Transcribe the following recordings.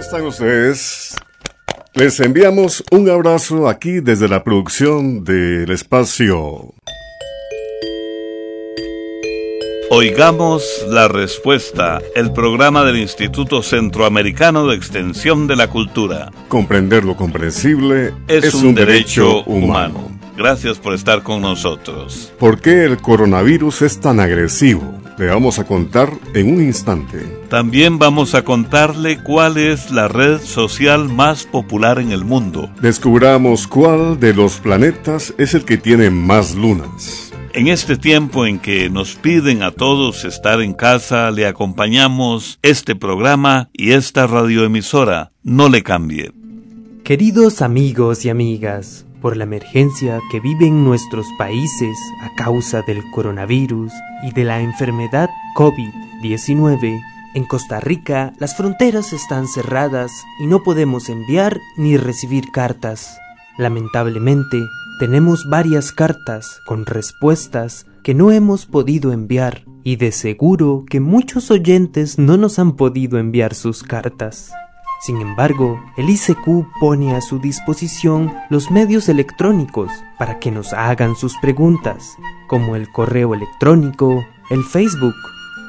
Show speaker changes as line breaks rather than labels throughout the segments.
están ustedes? Les enviamos un abrazo aquí desde la producción del espacio.
Oigamos la respuesta, el programa del Instituto Centroamericano de Extensión de la Cultura.
Comprender lo comprensible
Es, un, derecho, humano. Gracias por estar con nosotros.
¿Por qué el coronavirus es tan agresivo? Le vamos a contar en un instante.
También vamos a contarle cuál es la red social más popular en el mundo.
Descubramos cuál de los planetas es el que tiene más lunas.
En este tiempo en que nos piden a todos estar en casa, le acompañamos este programa y esta radioemisora. No le cambie.
Queridos amigos y amigas, por la emergencia que viven nuestros países a causa del coronavirus y de la enfermedad COVID-19, en Costa Rica las fronteras están cerradas y no podemos enviar ni recibir cartas. Lamentablemente, tenemos varias cartas con respuestas que no hemos podido enviar y de seguro que muchos oyentes no nos han podido enviar sus cartas. Sin embargo, el ICQ pone a su disposición los medios electrónicos para que nos hagan sus preguntas, como el correo electrónico, el Facebook,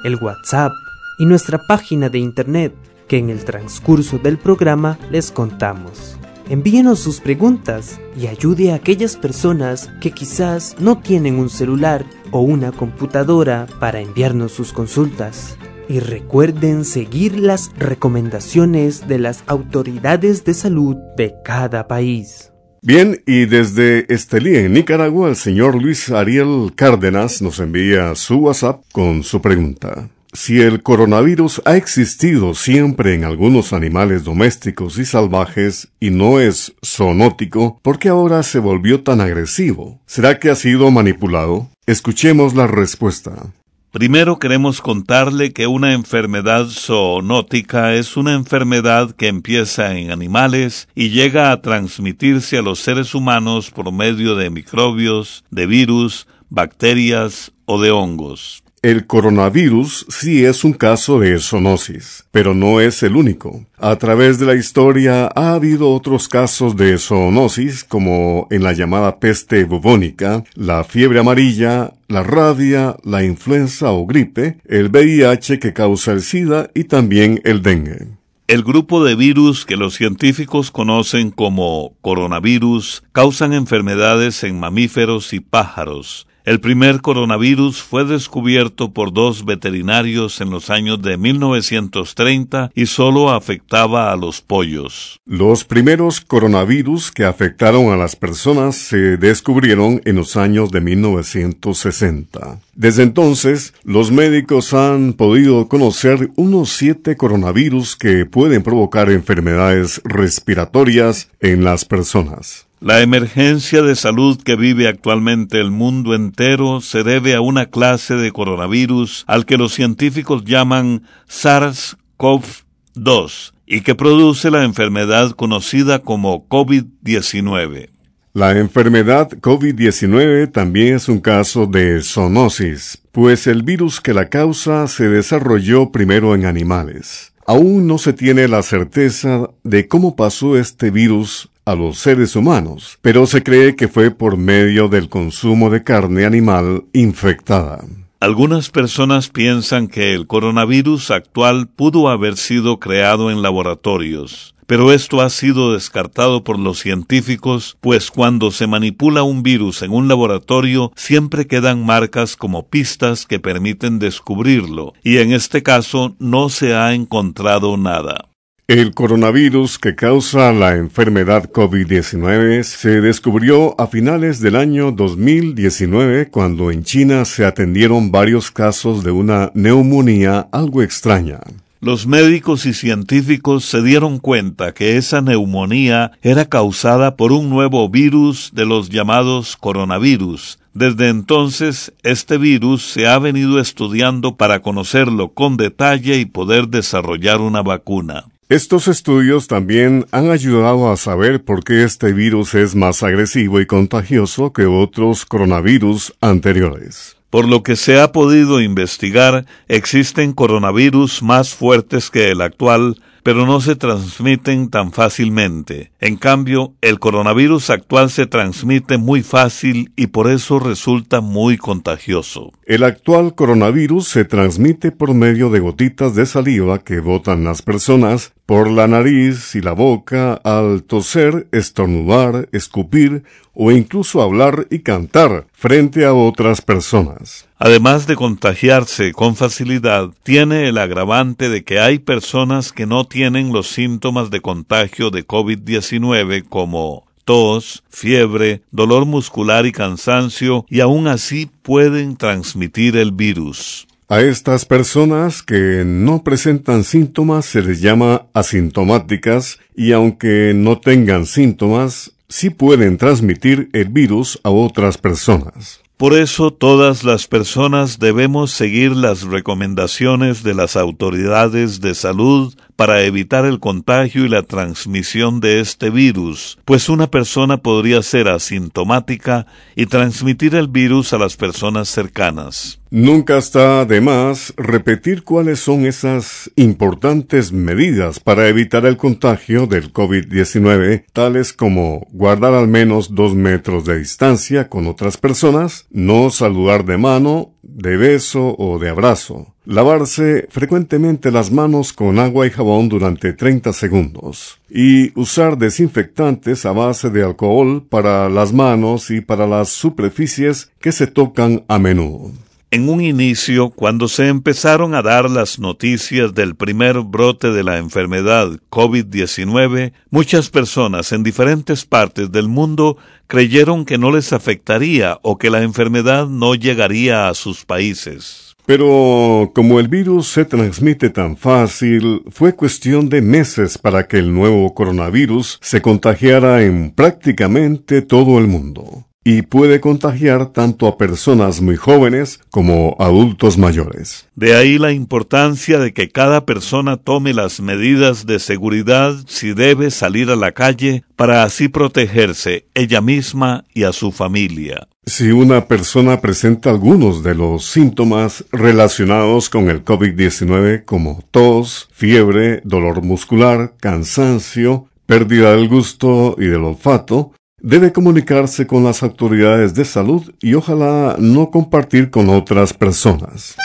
el WhatsApp y nuestra página de Internet, que en el transcurso del programa les contamos. Envíenos sus preguntas y ayude a aquellas personas que quizás no tienen un celular o una computadora para enviarnos sus consultas. Y recuerden seguir las recomendaciones de las autoridades de salud de cada país.
Bien, y desde Estelí, en Nicaragua, el señor Luis Ariel Cárdenas nos envía su WhatsApp con su pregunta. Si el coronavirus ha existido siempre en algunos animales domésticos y salvajes y no es zoonótico, ¿por qué ahora se volvió tan agresivo? ¿Será que ha sido manipulado? Escuchemos la respuesta.
Primero queremos contarle que una enfermedad zoonótica es una enfermedad que empieza en animales y llega a transmitirse a los seres humanos por medio de microbios, de virus, bacterias o de hongos.
El coronavirus sí es un caso de zoonosis, pero no es el único. A través de la historia ha habido otros casos de zoonosis como en la llamada peste bubónica, la fiebre amarilla, la rabia, la influenza o gripe, el VIH que causa el SIDA y también el dengue.
El grupo de virus que los científicos conocen como coronavirus causan enfermedades en mamíferos y pájaros. El primer coronavirus fue descubierto por dos veterinarios en los años de 1930 y solo afectaba a los pollos.
Los primeros coronavirus que afectaron a las personas se descubrieron en los años de 1960. Desde entonces, los médicos han podido conocer unos siete coronavirus que pueden provocar enfermedades respiratorias en las personas.
La emergencia de salud que vive actualmente el mundo entero se debe a una clase de coronavirus al que los científicos llaman SARS-CoV-2 y que produce la enfermedad conocida como COVID-19.
La enfermedad COVID-19 también es un caso de zoonosis, pues el virus que la causa se desarrolló primero en animales. Aún no se tiene la certeza de cómo pasó este virus a los seres humanos, pero se cree que fue por medio del consumo de carne animal infectada.
Algunas personas piensan que el coronavirus actual pudo haber sido creado en laboratorios, pero esto ha sido descartado por los científicos, pues cuando se manipula un virus en un laboratorio siempre quedan marcas como pistas que permiten descubrirlo, y en este caso no se ha encontrado nada.
El coronavirus que causa la enfermedad COVID-19 se descubrió a finales del año 2019 cuando en China se atendieron varios casos de una neumonía algo extraña.
Los médicos y científicos se dieron cuenta que esa neumonía era causada por un nuevo virus de los llamados coronavirus. Desde entonces, este virus se ha venido estudiando para conocerlo con detalle y poder desarrollar una vacuna.
Estos estudios también han ayudado a saber por qué este virus es más agresivo y contagioso que otros coronavirus anteriores.
Por lo que se ha podido investigar, existen coronavirus más fuertes que el actual, pero no se transmiten tan fácilmente. En cambio, el coronavirus actual se transmite muy fácil y por eso resulta muy contagioso.
El actual coronavirus se transmite por medio de gotitas de saliva que botan las personas por la nariz y la boca al toser, estornudar, escupir o incluso hablar y cantar frente a otras personas.
Además de contagiarse con facilidad, tiene el agravante de que hay personas que no tienen los síntomas de contagio de COVID-19 como tos, fiebre, dolor muscular y cansancio, y aún así pueden transmitir el virus.
A estas personas que no presentan síntomas se les llama asintomáticas y aunque no tengan síntomas, sí pueden transmitir el virus a otras personas.
Por eso todas las personas debemos seguir las recomendaciones de las autoridades de salud para evitar el contagio y la transmisión de este virus, pues una persona podría ser asintomática y transmitir el virus a las personas cercanas.
Nunca está de más repetir cuáles son esas importantes medidas para evitar el contagio del COVID-19, tales como guardar al menos dos metros de distancia con otras personas, no saludar de mano, de beso o de abrazo. Lavarse frecuentemente las manos con agua y jabón durante 30 segundos. Y usar desinfectantes a base de alcohol para las manos y para las superficies que se tocan a menudo.
En un inicio, cuando se empezaron a dar las noticias del primer brote de la enfermedad COVID-19, muchas personas en diferentes partes del mundo creyeron que no les afectaría o que la enfermedad no llegaría a sus países.
Pero como el virus se transmite tan fácil, fue cuestión de meses para que el nuevo coronavirus se contagiara en prácticamente todo el mundo y puede contagiar tanto a personas muy jóvenes como adultos mayores.
De ahí la importancia de que cada persona tome las medidas de seguridad si debe salir a la calle para así protegerse ella misma y a su familia.
Si una persona presenta algunos de los síntomas relacionados con el COVID-19 como tos, fiebre, dolor muscular, cansancio, pérdida del gusto y del olfato, debe comunicarse con las autoridades de salud y ojalá no compartir con otras personas.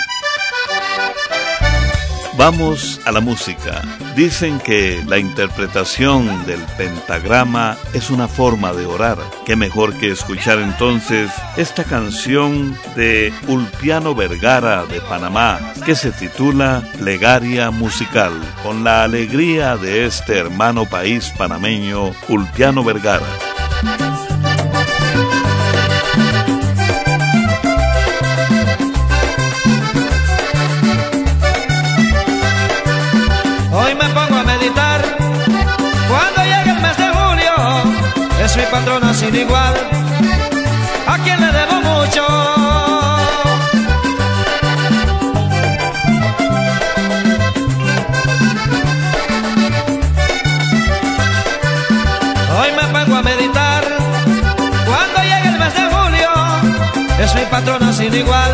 Vamos a la música. Dicen que la interpretación del pentagrama es una forma de orar. Qué mejor que escuchar entonces esta canción de Ulpiano Vergara de Panamá que se titula Plegaria Musical, con la alegría de este hermano país panameño, Ulpiano Vergara.
Sin igual, a quien le debo mucho. Hoy me pongo a meditar cuando llegue el mes de julio. Es mi patrona sin igual,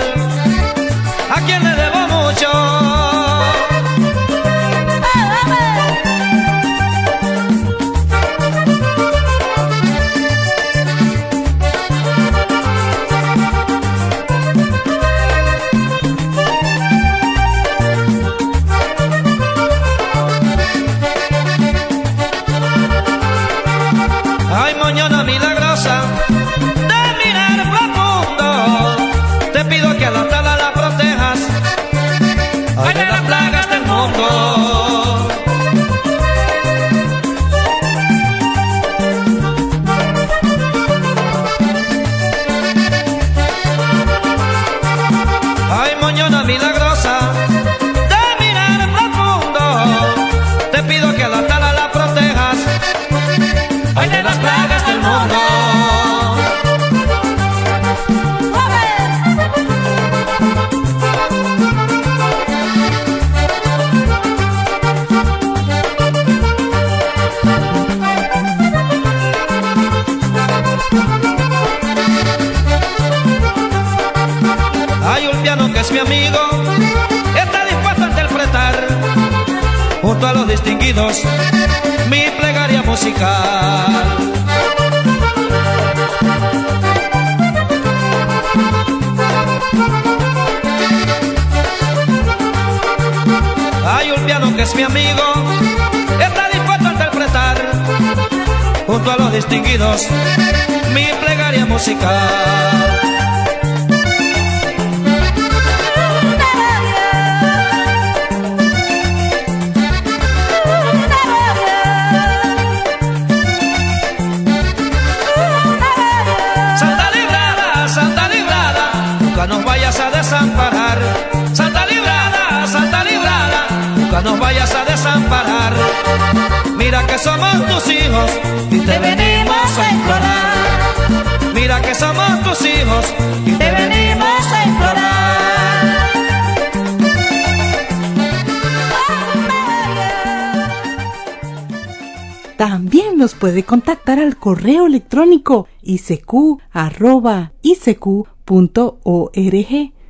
Hay un piano que es mi amigo, está dispuesto a interpretar junto a los distinguidos mi plegaria musical. Nos vayas a desamparar. Mira que somos tus hijos y te venimos a implorar. Mira que somos tus hijos y te venimos a implorar.
También nos puede contactar al correo electrónico isq.org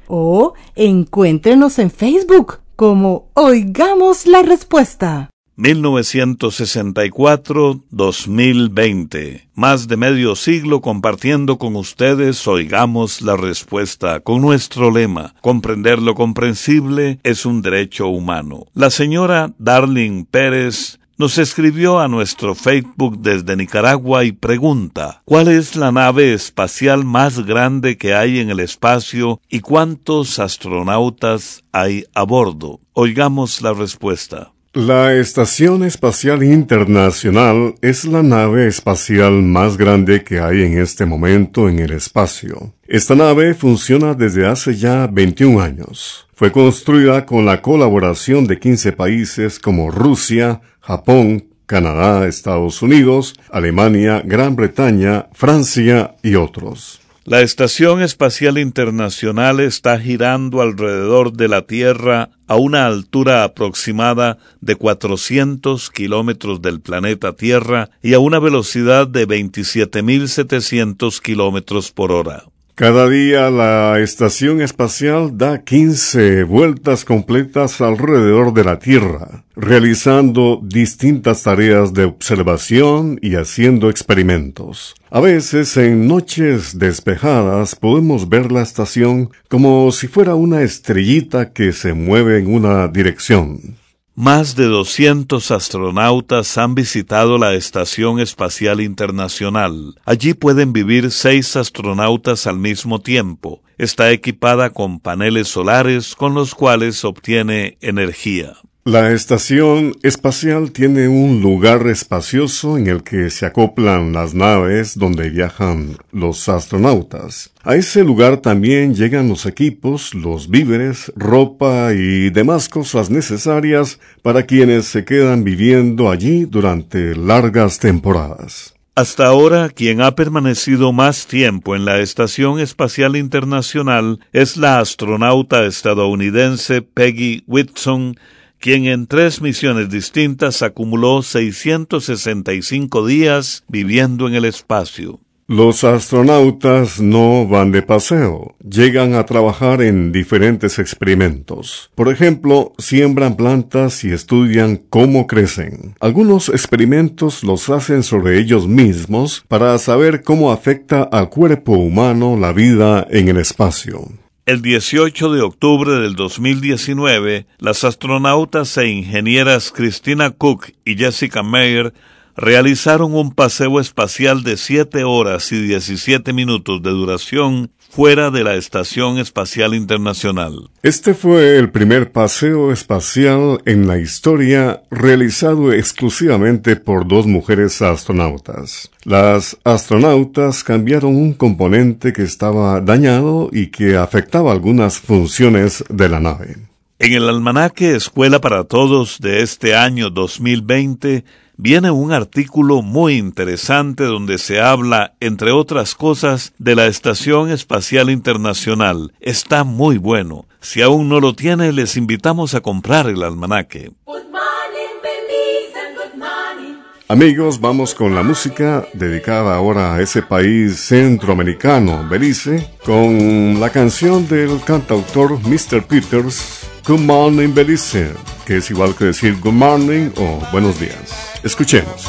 o encuéntrenos en Facebook como Oigamos la Respuesta.
1964-2020. Más de medio siglo compartiendo con ustedes Oigamos la Respuesta con nuestro lema, comprender lo comprensible es un derecho humano. La señora Darling Pérez nos escribió a nuestro Facebook desde Nicaragua y pregunta, ¿cuál es la nave espacial más grande que hay en el espacio y cuántos astronautas hay a bordo? Oigamos la respuesta.
La Estación Espacial Internacional es la nave espacial más grande que hay en este momento en el espacio. Esta nave funciona desde hace ya 21 años. Fue construida con la colaboración de 15 países como Rusia, Japón, Canadá, Estados Unidos, Alemania, Gran Bretaña, Francia y otros.
La Estación Espacial Internacional está girando alrededor de la Tierra a una altura aproximada de 400 kilómetros del planeta Tierra y a una velocidad de 27.700 kilómetros por hora.
Cada día la estación espacial da 15 vueltas completas alrededor de la Tierra, realizando distintas tareas de observación y haciendo experimentos. A veces en noches despejadas podemos ver la estación como si fuera una estrellita que se mueve en una dirección.
Más de 200 astronautas han visitado la Estación Espacial Internacional. Allí pueden vivir seis astronautas al mismo tiempo. Está equipada con paneles solares con los cuales obtiene energía.
La estación espacial tiene un lugar espacioso en el que se acoplan las naves donde viajan los astronautas. A ese lugar también llegan los equipos, los víveres, ropa y demás cosas necesarias para quienes se quedan viviendo allí durante largas temporadas.
Hasta ahora, quien ha permanecido más tiempo en la Estación Espacial Internacional es la astronauta estadounidense Peggy Whitson, quien en tres misiones distintas acumuló 665 días viviendo en el espacio.
Los astronautas no van de paseo, llegan a trabajar en diferentes experimentos. Por ejemplo, siembran plantas y estudian cómo crecen. Algunos experimentos los hacen sobre ellos mismos para saber cómo afecta al cuerpo humano la vida en el espacio.
El 18 de octubre del 2019, las astronautas e ingenieras Christina Cook y Jessica Meyer realizaron un paseo espacial de 7 horas y 17 minutos de duración fuera de la Estación Espacial Internacional.
Este fue el primer paseo espacial en la historia realizado exclusivamente por dos mujeres astronautas. Las astronautas cambiaron un componente que estaba dañado y que afectaba algunas funciones de la nave.
En el almanaque Escuela para Todos de este año 2020 viene un artículo muy interesante donde se habla, entre otras cosas, de la Estación Espacial Internacional. Está muy bueno. Si aún no lo tiene, les invitamos a comprar el almanaque.
Good morning, Belize, and good morning.
Amigos, vamos con la música dedicada ahora a ese país centroamericano, Belice, con la canción del cantautor Mr. Peters, Good Morning Belice, que es igual que decir Good Morning o Buenos días. Escuchemos.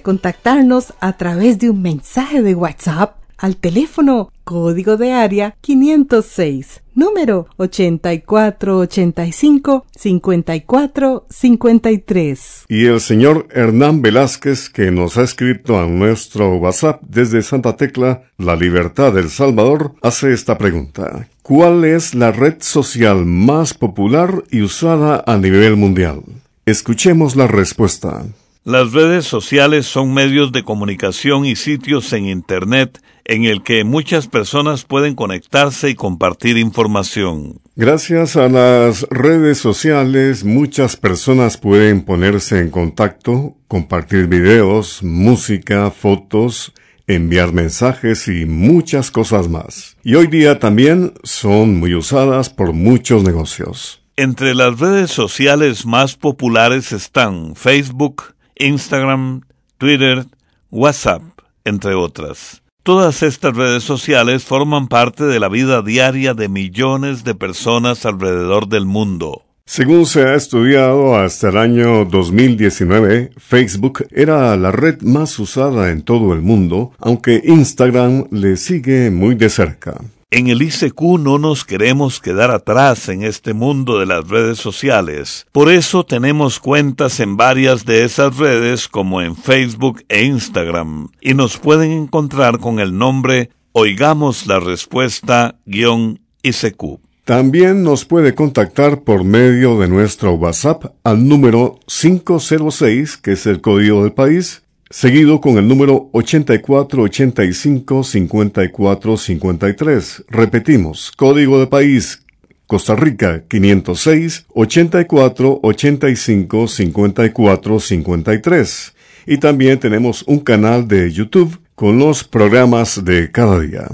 contactarnos a través de un mensaje de WhatsApp al teléfono código de área 506, número 8485-5453.
Y el señor Hernán Velázquez, que nos ha escrito a nuestro WhatsApp desde Santa Tecla, La Libertad del Salvador, hace esta pregunta. ¿Cuál es la red social más popular y usada a nivel mundial? Escuchemos la respuesta.
Las redes sociales son medios de comunicación y sitios en Internet en el que muchas personas pueden conectarse y compartir información.
Gracias a las redes sociales, muchas personas pueden ponerse en contacto, compartir videos, música, fotos, enviar mensajes y muchas cosas más. Y hoy día también son muy usadas por muchos negocios.
Entre las redes sociales más populares están Facebook, Instagram, Twitter, WhatsApp, entre otras. Todas estas redes sociales forman parte de la vida diaria de millones de personas alrededor del mundo.
Según se ha estudiado hasta el año 2019, Facebook era la red más usada en todo el mundo, aunque Instagram le sigue muy de cerca.
En el ICQ no nos queremos quedar atrás en este mundo de las redes sociales. Por eso tenemos cuentas en varias de esas redes como en Facebook e Instagram y nos pueden encontrar con el nombre Oigamos la Respuesta guion ICQ.
También nos puede contactar por medio de nuestro WhatsApp al número 506, que es el código del país,
seguido con el número 8485-5453. Repetimos, código de país Costa Rica 506 84 85 54 53. Y también tenemos un canal de YouTube con los programas de cada día.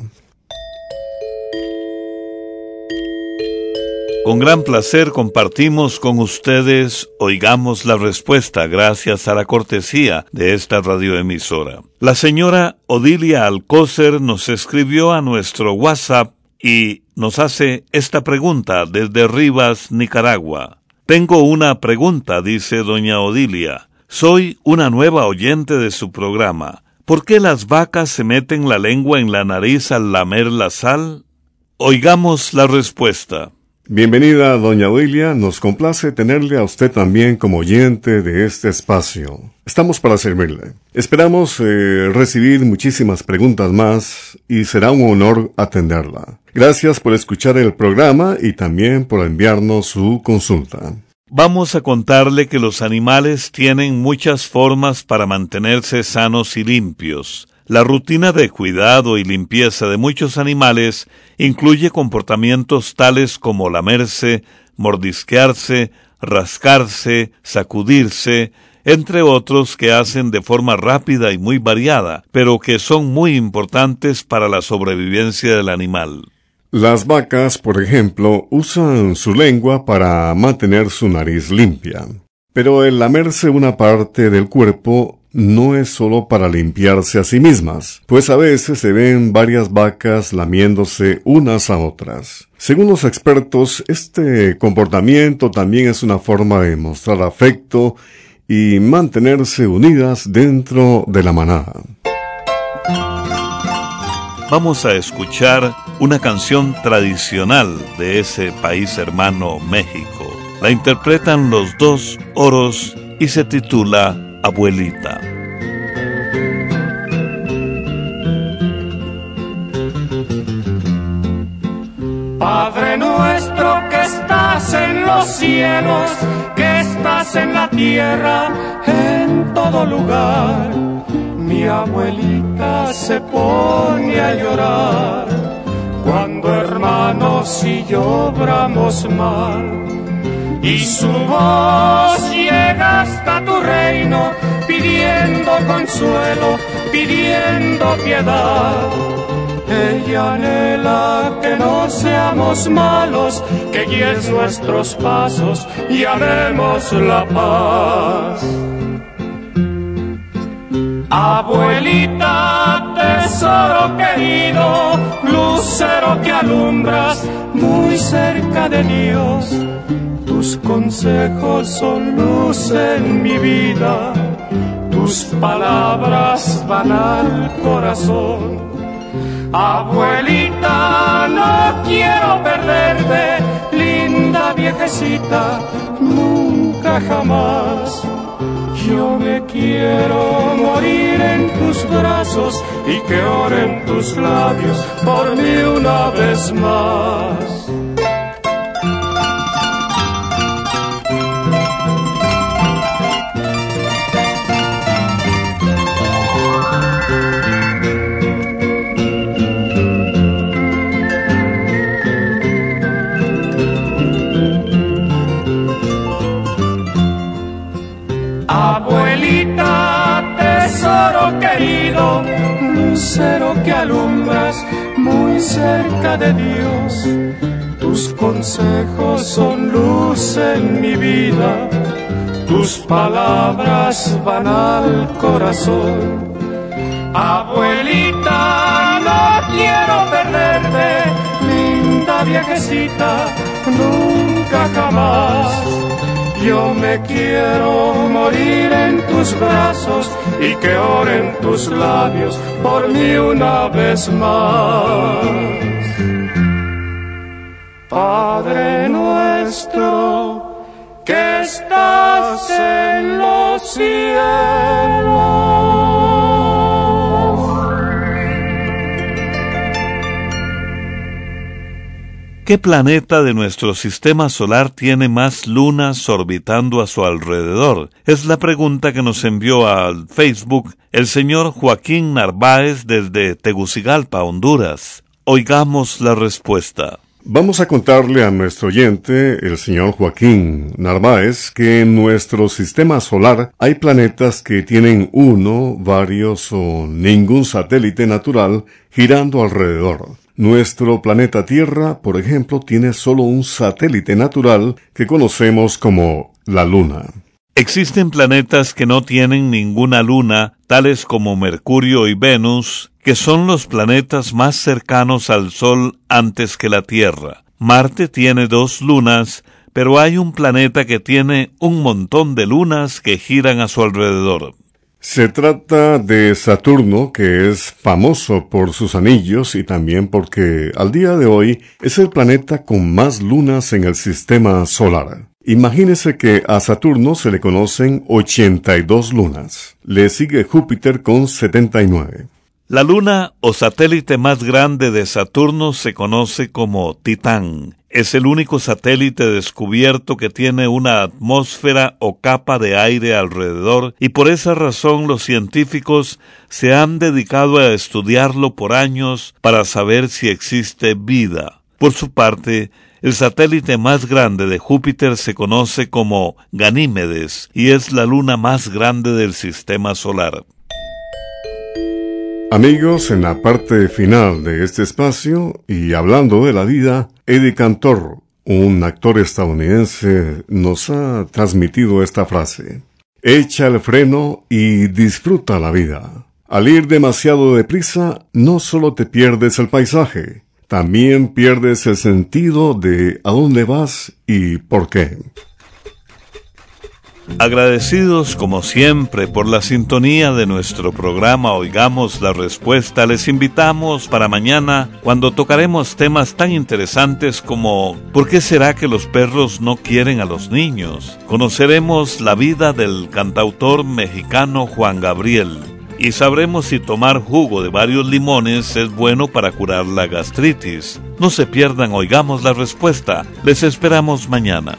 Con gran placer compartimos con ustedes Oigamos la Respuesta gracias a la cortesía de esta radioemisora. La señora Odilia Alcócer nos escribió a nuestro WhatsApp y nos hace esta pregunta desde Rivas, Nicaragua. Tengo una pregunta, dice doña Odilia. Soy una nueva oyente de su programa. ¿Por qué las vacas se meten la lengua en la nariz al lamer la sal? Oigamos la respuesta.
Bienvenida, doña Odilia. Nos complace tenerle a usted también como oyente de este espacio. Estamos para servirle. Esperamos eh, recibir muchísimas preguntas más y será un honor atenderla. Gracias por escuchar el programa y también por enviarnos su consulta.
Vamos a contarle que los animales tienen muchas formas para mantenerse sanos y limpios. La rutina de cuidado y limpieza de muchos animales incluye comportamientos tales como lamerse, mordisquearse, rascarse, sacudirse, entre otros que hacen de forma rápida y muy variada, pero que son muy importantes para la sobrevivencia del animal.
Las vacas, por ejemplo, usan su lengua para mantener su nariz limpia. Pero el lamerse una parte del cuerpo no es solo para limpiarse a sí mismas, pues a veces se ven varias vacas lamiéndose unas a otras. Según los expertos, este comportamiento también es una forma de mostrar afecto y mantenerse unidas dentro de la manada.
Vamos a escuchar una canción tradicional de ese país hermano México. La interpretan los dos oros y se titula abuelita.
Padre nuestro que estás en los cielos, que estás en la tierra, en todo lugar. Mi abuelita se pone a llorar cuando hermanos y yo obramos mal y su voz llega hasta tu reino pidiendo consuelo, pidiendo piedad. Ella anhela que no seamos malos, que guíes nuestros pasos y haremos la paz. Abuelita, tesoro querido, lucero que alumbras muy cerca de Dios tus consejos son luz en mi vida, tus palabras van al corazón. Abuelita, no quiero perderte, linda viejecita, nunca jamás. Yo me quiero morir en tus brazos y que oren tus labios por mí una vez más. Alumbras muy cerca de Dios. Tus consejos son luz en mi vida, tus palabras van al corazón. Abuelita, no quiero perderte, linda viejecita, nunca jamás yo me quiero morir en tus brazos y que oren tus labios por mí una vez más. Padre nuestro que estás en los cielos
¿Qué planeta de nuestro sistema solar tiene más lunas orbitando a su alrededor? Es la pregunta que nos envió al Facebook el señor Joaquín Narváez desde Tegucigalpa, Honduras. Oigamos la respuesta.
Vamos a contarle a nuestro oyente, el señor Joaquín Narváez, que en nuestro sistema solar hay planetas que tienen uno, varios o ningún satélite natural girando alrededor. Nuestro planeta Tierra, por ejemplo, tiene solo un satélite natural que conocemos como la Luna.
Existen planetas que no tienen ninguna luna, tales como Mercurio y Venus, que son los planetas más cercanos al Sol antes que la Tierra. Marte tiene dos lunas, pero hay un planeta que tiene un montón de lunas que giran a su alrededor.
Se trata de Saturno, que es famoso por sus anillos y también porque al día de hoy es el planeta con más lunas en el sistema solar. Imagínese que a Saturno se le conocen 82 lunas. Le sigue Júpiter con 79.
La luna o satélite más grande de Saturno se conoce como Titán. Es el único satélite descubierto que tiene una atmósfera o capa de aire alrededor y por esa razón los científicos se han dedicado a estudiarlo por años para saber si existe vida. Por su parte, el satélite más grande de Júpiter se conoce como Ganímedes y es la luna más grande del sistema solar.
Amigos, en la parte final de este espacio y hablando de la vida, Eddie Cantor, un actor estadounidense, nos ha transmitido esta frase. Echa el freno y disfruta la vida. Al ir demasiado deprisa, no solo te pierdes el paisaje, también pierdes el sentido de a dónde vas y por qué.
Agradecidos como siempre por la sintonía de nuestro programa Oigamos la Respuesta, les invitamos para mañana cuando tocaremos temas tan interesantes como ¿por qué será que los perros no quieren a los niños? Conoceremos la vida del cantautor mexicano Juan Gabriel y sabremos si tomar jugo de varios limones es bueno para curar la gastritis. No se pierdan, oigamos la respuesta. Les esperamos mañana.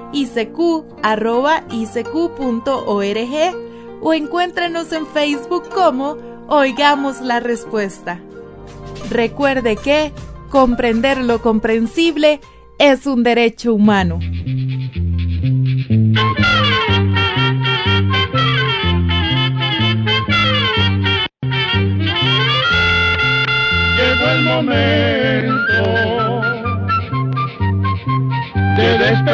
isq.org o encuéntrenos en Facebook como Oigamos la Respuesta. Recuerde que comprender lo comprensible es un derecho humano.
Llegó el momento